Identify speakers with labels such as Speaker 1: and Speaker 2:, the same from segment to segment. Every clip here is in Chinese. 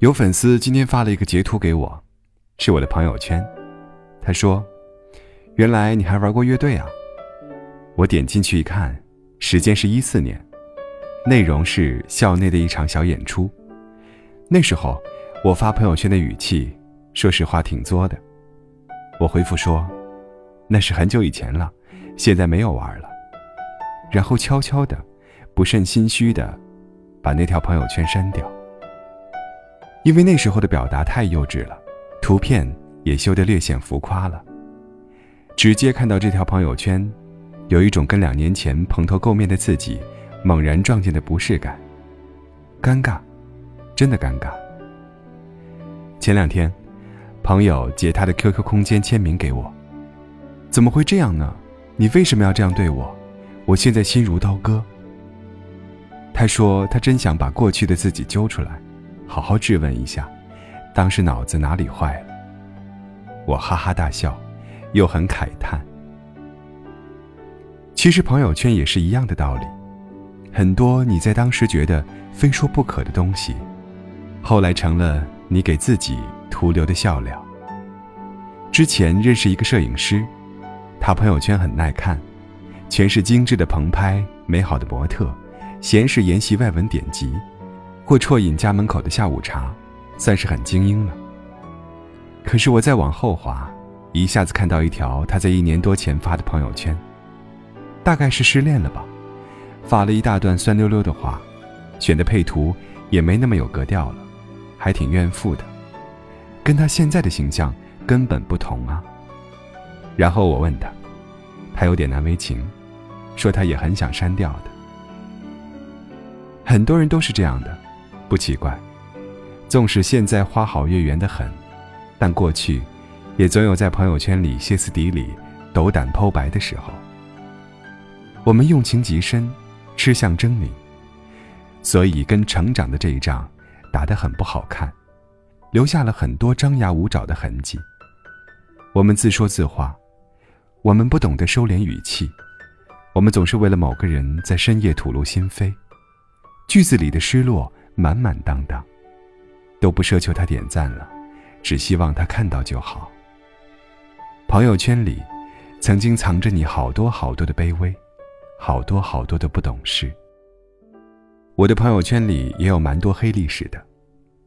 Speaker 1: 有粉丝今天发了一个截图给我，是我的朋友圈。他说：“原来你还玩过乐队啊！”我点进去一看，时间是一四年，内容是校内的一场小演出。那时候我发朋友圈的语气，说实话挺作的。我回复说：“那是很久以前了，现在没有玩了。”然后悄悄的、不甚心虚的，把那条朋友圈删掉。因为那时候的表达太幼稚了，图片也修得略显浮夸了。直接看到这条朋友圈，有一种跟两年前蓬头垢面的自己猛然撞见的不适感，尴尬，真的尴尬。前两天，朋友截他的 QQ 空间签名给我，怎么会这样呢？你为什么要这样对我？我现在心如刀割。他说他真想把过去的自己揪出来。好好质问一下，当时脑子哪里坏了？我哈哈大笑，又很慨叹。其实朋友圈也是一样的道理，很多你在当时觉得非说不可的东西，后来成了你给自己徒留的笑料。之前认识一个摄影师，他朋友圈很耐看，全是精致的棚拍、美好的模特、闲时研习外文典籍。或啜饮家门口的下午茶，算是很精英了。可是我再往后滑，一下子看到一条他在一年多前发的朋友圈，大概是失恋了吧，发了一大段酸溜溜的话，选的配图也没那么有格调了，还挺怨妇的，跟他现在的形象根本不同啊。然后我问他，他有点难为情，说他也很想删掉的。很多人都是这样的。不奇怪，纵使现在花好月圆的很，但过去，也总有在朋友圈里歇斯底里、斗胆剖白的时候。我们用情极深，吃相狰狞，所以跟成长的这一仗打得很不好看，留下了很多张牙舞爪的痕迹。我们自说自话，我们不懂得收敛语气，我们总是为了某个人在深夜吐露心扉，句子里的失落。满满当当，都不奢求他点赞了，只希望他看到就好。朋友圈里，曾经藏着你好多好多的卑微，好多好多的不懂事。我的朋友圈里也有蛮多黑历史的，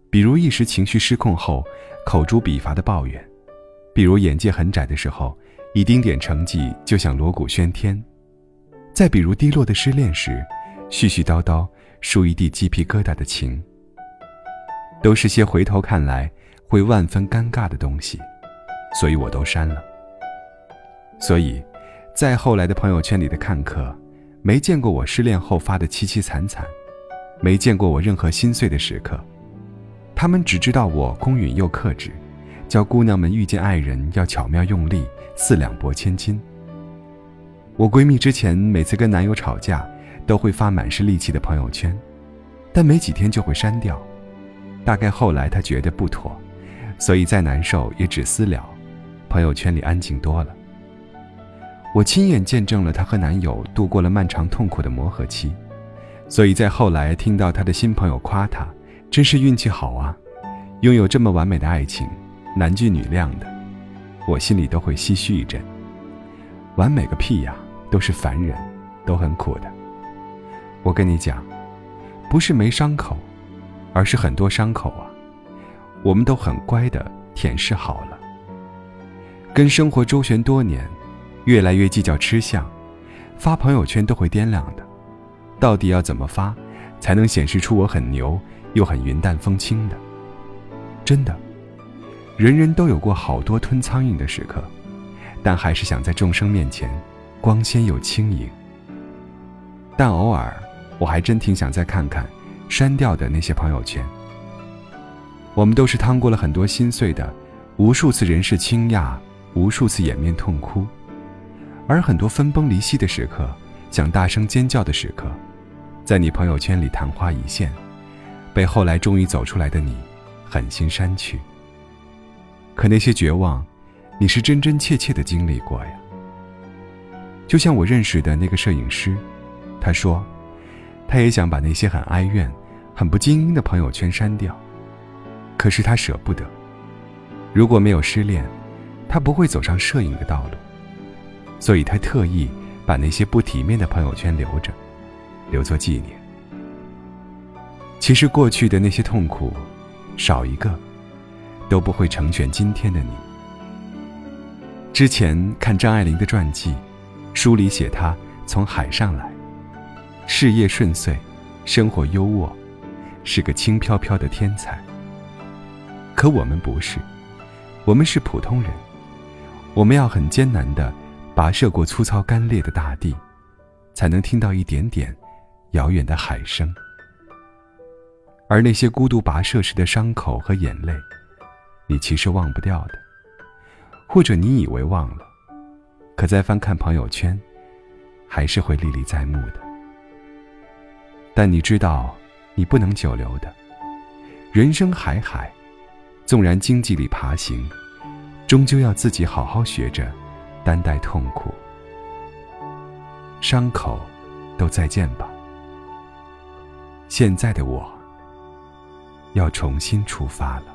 Speaker 1: 比如一时情绪失控后口诛笔伐的抱怨，比如眼界很窄的时候一丁点成绩就想锣鼓喧天，再比如低落的失恋时，絮絮叨叨。竖一地鸡皮疙瘩的情，都是些回头看来会万分尴尬的东西，所以我都删了。所以，再后来的朋友圈里的看客，没见过我失恋后发的凄凄惨惨，没见过我任何心碎的时刻，他们只知道我公允又克制，教姑娘们遇见爱人要巧妙用力，四两拨千斤。我闺蜜之前每次跟男友吵架。都会发满是戾气的朋友圈，但没几天就会删掉。大概后来她觉得不妥，所以再难受也只私聊，朋友圈里安静多了。我亲眼见证了她和男友度过了漫长痛苦的磨合期，所以在后来听到她的新朋友夸她，真是运气好啊，拥有这么完美的爱情，男俊女靓的，我心里都会唏嘘一阵。完美个屁呀，都是凡人，都很苦的。我跟你讲，不是没伤口，而是很多伤口啊，我们都很乖的舔舐好了。跟生活周旋多年，越来越计较吃相，发朋友圈都会掂量的，到底要怎么发，才能显示出我很牛又很云淡风轻的？真的，人人都有过好多吞苍蝇的时刻，但还是想在众生面前光鲜又轻盈。但偶尔。我还真挺想再看看删掉的那些朋友圈。我们都是趟过了很多心碎的，无数次人事倾轧，无数次掩面痛哭，而很多分崩离析的时刻，想大声尖叫的时刻，在你朋友圈里昙花一现，被后来终于走出来的你狠心删去。可那些绝望，你是真真切切的经历过呀。就像我认识的那个摄影师，他说，他也想把那些很哀怨、很不精英的朋友圈删掉，可是他舍不得。如果没有失恋，他不会走上摄影的道路，所以他特意把那些不体面的朋友圈留着，留作纪念。其实过去的那些痛苦，少一个，都不会成全今天的你。之前看张爱玲的传记。书里写她从海上来，事业顺遂，生活优渥，是个轻飘飘的天才。可我们不是，我们是普通人，我们要很艰难的跋涉过粗糙干裂的大地，才能听到一点点遥远的海声。而那些孤独跋涉时的伤口和眼泪，你其实忘不掉的，或者你以为忘了。可再翻看朋友圈，还是会历历在目的。但你知道，你不能久留的。人生海海，纵然荆棘里爬行，终究要自己好好学着担待痛苦。伤口，都再见吧。现在的我，要重新出发了。